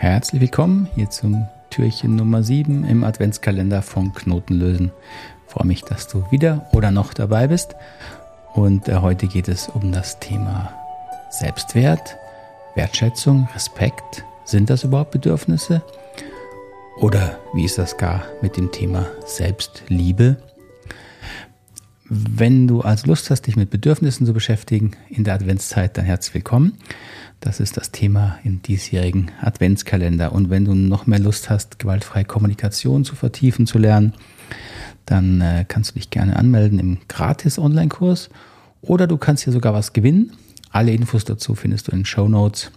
Herzlich willkommen hier zum Türchen Nummer 7 im Adventskalender von Knotenlösen. Ich freue mich, dass du wieder oder noch dabei bist. Und äh, heute geht es um das Thema Selbstwert, Wertschätzung, Respekt. Sind das überhaupt Bedürfnisse? Oder wie ist das gar mit dem Thema Selbstliebe? Wenn du also Lust hast, dich mit Bedürfnissen zu beschäftigen in der Adventszeit, dann herzlich willkommen. Das ist das Thema im diesjährigen Adventskalender. Und wenn du noch mehr Lust hast, gewaltfreie Kommunikation zu vertiefen, zu lernen, dann äh, kannst du dich gerne anmelden im Gratis-Online-Kurs oder du kannst hier sogar was gewinnen. Alle Infos dazu findest du in den Show Notes.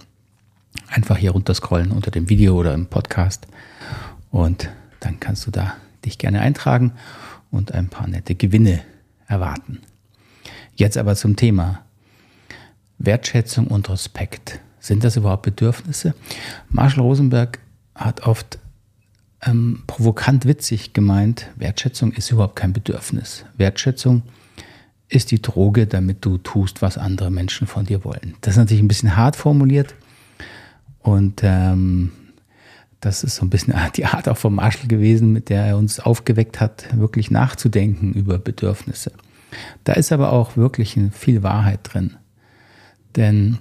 Einfach hier runterscrollen unter dem Video oder im Podcast und dann kannst du da dich gerne eintragen und ein paar nette Gewinne erwarten. Jetzt aber zum Thema Wertschätzung und Respekt. Sind das überhaupt Bedürfnisse? Marshall Rosenberg hat oft ähm, provokant witzig gemeint, Wertschätzung ist überhaupt kein Bedürfnis. Wertschätzung ist die Droge, damit du tust, was andere Menschen von dir wollen. Das ist natürlich ein bisschen hart formuliert und ähm, das ist so ein bisschen die Art auch von Marshall gewesen, mit der er uns aufgeweckt hat, wirklich nachzudenken über Bedürfnisse. Da ist aber auch wirklich viel Wahrheit drin. Denn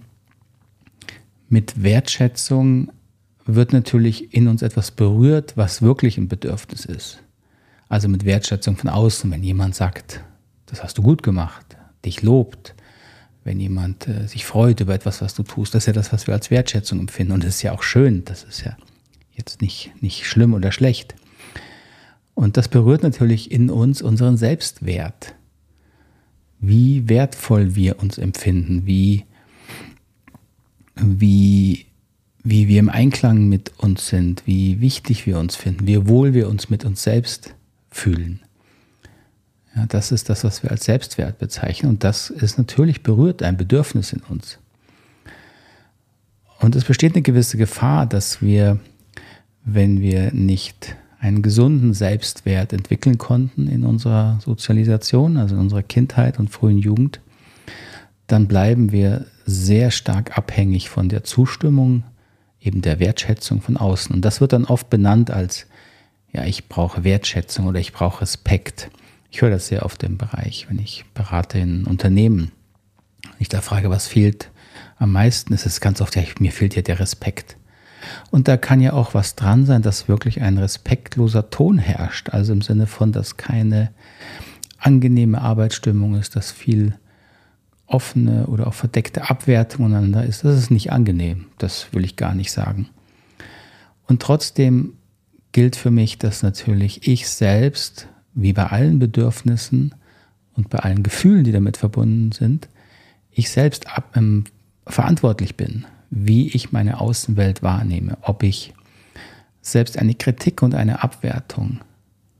mit Wertschätzung wird natürlich in uns etwas berührt, was wirklich ein Bedürfnis ist. Also mit Wertschätzung von außen, wenn jemand sagt, das hast du gut gemacht, dich lobt, wenn jemand äh, sich freut über etwas, was du tust, das ist ja das, was wir als Wertschätzung empfinden. Und das ist ja auch schön, das ist ja jetzt nicht, nicht schlimm oder schlecht. Und das berührt natürlich in uns unseren Selbstwert. Wie wertvoll wir uns empfinden, wie, wie, wie wir im Einklang mit uns sind, wie wichtig wir uns finden, wie wohl wir uns mit uns selbst fühlen. Ja, das ist das, was wir als Selbstwert bezeichnen. Und das ist natürlich berührt ein Bedürfnis in uns. Und es besteht eine gewisse Gefahr, dass wir wenn wir nicht einen gesunden Selbstwert entwickeln konnten in unserer Sozialisation, also in unserer Kindheit und frühen Jugend, dann bleiben wir sehr stark abhängig von der Zustimmung, eben der Wertschätzung von außen. Und das wird dann oft benannt als, ja, ich brauche Wertschätzung oder ich brauche Respekt. Ich höre das sehr oft im Bereich, wenn ich berate in Unternehmen. Ich da frage, was fehlt am meisten, ist es ganz oft, ja, mir fehlt ja der Respekt. Und da kann ja auch was dran sein, dass wirklich ein respektloser Ton herrscht. Also im Sinne von, dass keine angenehme Arbeitsstimmung ist, dass viel offene oder auch verdeckte Abwertung einander ist. Das ist nicht angenehm. Das will ich gar nicht sagen. Und trotzdem gilt für mich, dass natürlich ich selbst, wie bei allen Bedürfnissen und bei allen Gefühlen, die damit verbunden sind, ich selbst ab, ähm, verantwortlich bin wie ich meine Außenwelt wahrnehme, ob ich selbst eine Kritik und eine Abwertung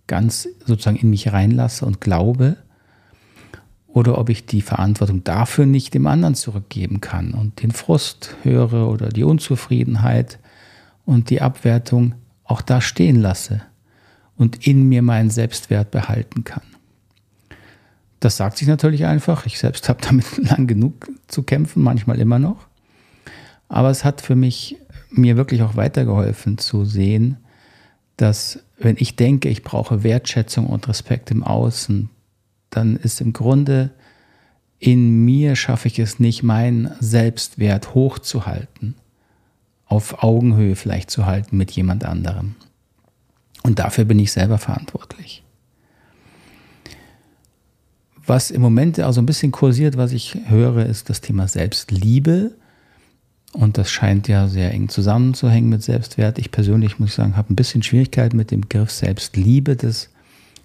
ganz sozusagen in mich reinlasse und glaube, oder ob ich die Verantwortung dafür nicht dem anderen zurückgeben kann und den Frust höre oder die Unzufriedenheit und die Abwertung auch da stehen lasse und in mir meinen Selbstwert behalten kann. Das sagt sich natürlich einfach. Ich selbst habe damit lang genug zu kämpfen, manchmal immer noch. Aber es hat für mich mir wirklich auch weitergeholfen zu sehen, dass wenn ich denke, ich brauche Wertschätzung und Respekt im Außen, dann ist im Grunde in mir schaffe ich es nicht, meinen Selbstwert hochzuhalten, auf Augenhöhe vielleicht zu halten mit jemand anderem. Und dafür bin ich selber verantwortlich. Was im Moment auch so ein bisschen kursiert, was ich höre, ist das Thema Selbstliebe. Und das scheint ja sehr eng zusammenzuhängen mit Selbstwert. Ich persönlich muss sagen, habe ein bisschen Schwierigkeit mit dem Begriff Selbstliebe. Das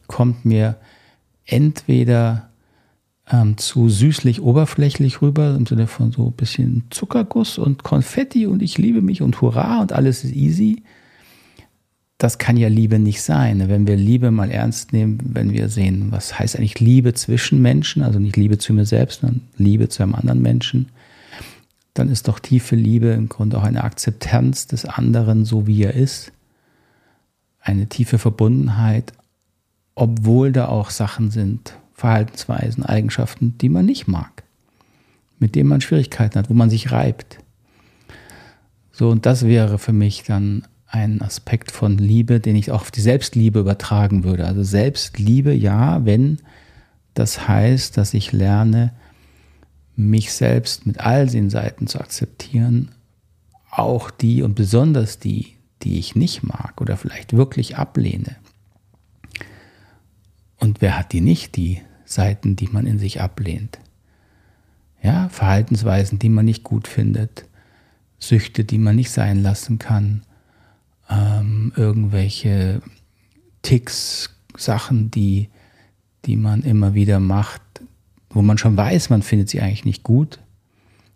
kommt mir entweder ähm, zu süßlich oberflächlich rüber, im Sinne von so ein bisschen Zuckerguss und Konfetti und ich liebe mich und hurra und alles ist easy. Das kann ja Liebe nicht sein. Wenn wir Liebe mal ernst nehmen, wenn wir sehen, was heißt eigentlich Liebe zwischen Menschen, also nicht Liebe zu mir selbst, sondern Liebe zu einem anderen Menschen, dann ist doch tiefe Liebe im Grunde auch eine Akzeptanz des anderen, so wie er ist. Eine tiefe Verbundenheit, obwohl da auch Sachen sind, Verhaltensweisen, Eigenschaften, die man nicht mag, mit denen man Schwierigkeiten hat, wo man sich reibt. So, und das wäre für mich dann ein Aspekt von Liebe, den ich auch auf die Selbstliebe übertragen würde. Also Selbstliebe, ja, wenn das heißt, dass ich lerne, mich selbst mit all den Seiten zu akzeptieren, auch die und besonders die, die ich nicht mag oder vielleicht wirklich ablehne. Und wer hat die nicht, die Seiten, die man in sich ablehnt? Ja, Verhaltensweisen, die man nicht gut findet, Süchte, die man nicht sein lassen kann, ähm, irgendwelche Ticks, Sachen, die, die man immer wieder macht, wo man schon weiß, man findet sie eigentlich nicht gut,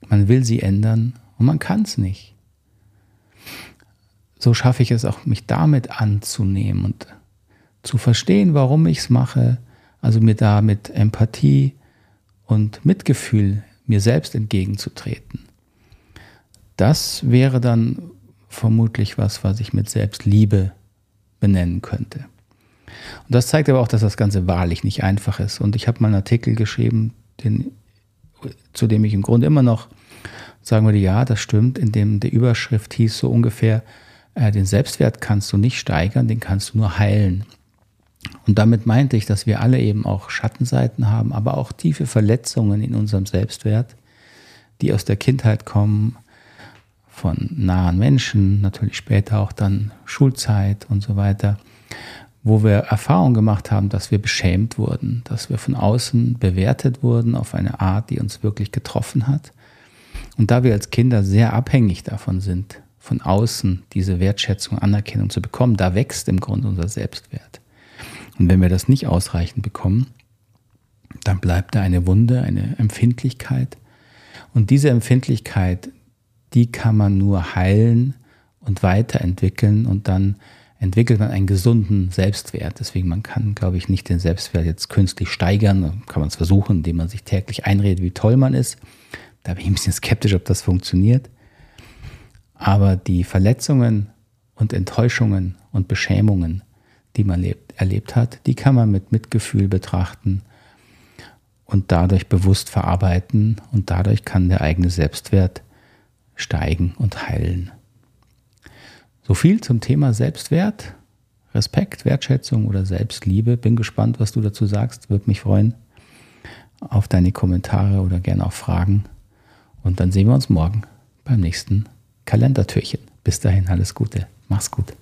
man will sie ändern und man kann es nicht. So schaffe ich es auch, mich damit anzunehmen und zu verstehen, warum ich es mache, also mir da mit Empathie und Mitgefühl mir selbst entgegenzutreten. Das wäre dann vermutlich was, was ich mit Selbstliebe benennen könnte. Und das zeigt aber auch, dass das Ganze wahrlich nicht einfach ist. Und ich habe mal einen Artikel geschrieben, den, zu dem ich im Grunde immer noch sagen würde, ja, das stimmt, in dem der Überschrift hieß so ungefähr, äh, den Selbstwert kannst du nicht steigern, den kannst du nur heilen. Und damit meinte ich, dass wir alle eben auch Schattenseiten haben, aber auch tiefe Verletzungen in unserem Selbstwert, die aus der Kindheit kommen, von nahen Menschen, natürlich später auch dann Schulzeit und so weiter, wo wir Erfahrung gemacht haben, dass wir beschämt wurden, dass wir von außen bewertet wurden auf eine Art, die uns wirklich getroffen hat. Und da wir als Kinder sehr abhängig davon sind, von außen diese Wertschätzung, Anerkennung zu bekommen, da wächst im Grunde unser Selbstwert. Und wenn wir das nicht ausreichend bekommen, dann bleibt da eine Wunde, eine Empfindlichkeit. Und diese Empfindlichkeit, die kann man nur heilen und weiterentwickeln und dann entwickelt man einen gesunden Selbstwert. Deswegen man kann, glaube ich, nicht den Selbstwert jetzt künstlich steigern. Kann man es versuchen, indem man sich täglich einredet, wie toll man ist. Da bin ich ein bisschen skeptisch, ob das funktioniert. Aber die Verletzungen und Enttäuschungen und Beschämungen, die man lebt, erlebt hat, die kann man mit Mitgefühl betrachten und dadurch bewusst verarbeiten und dadurch kann der eigene Selbstwert steigen und heilen. So viel zum Thema Selbstwert, Respekt, Wertschätzung oder Selbstliebe. Bin gespannt, was du dazu sagst. Würde mich freuen auf deine Kommentare oder gerne auch Fragen. Und dann sehen wir uns morgen beim nächsten Kalendertürchen. Bis dahin alles Gute. Mach's gut.